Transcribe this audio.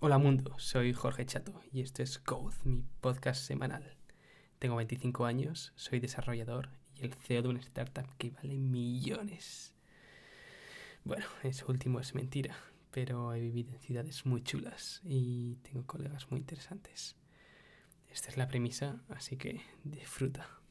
Hola mundo, soy Jorge Chato y esto es Code, mi podcast semanal. Tengo 25 años, soy desarrollador y el CEO de una startup que vale millones. Bueno, eso último es mentira, pero he vivido en ciudades muy chulas y tengo colegas muy interesantes. Esta es la premisa, así que disfruta.